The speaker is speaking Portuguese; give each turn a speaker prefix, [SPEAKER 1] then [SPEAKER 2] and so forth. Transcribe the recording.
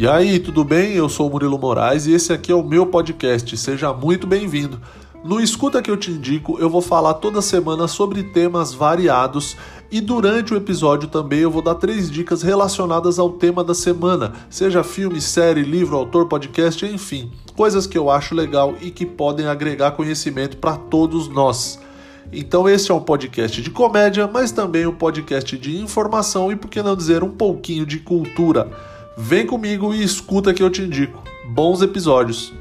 [SPEAKER 1] E aí, tudo bem? Eu sou o Murilo Moraes e esse aqui é o meu podcast. Seja muito bem-vindo. No Escuta que eu te indico, eu vou falar toda semana sobre temas variados e durante o episódio também eu vou dar três dicas relacionadas ao tema da semana, seja filme, série, livro, autor, podcast, enfim, coisas que eu acho legal e que podem agregar conhecimento para todos nós. Então esse é um podcast de comédia, mas também um podcast de informação e por que não dizer um pouquinho de cultura. Vem comigo e escuta que eu te indico. Bons episódios!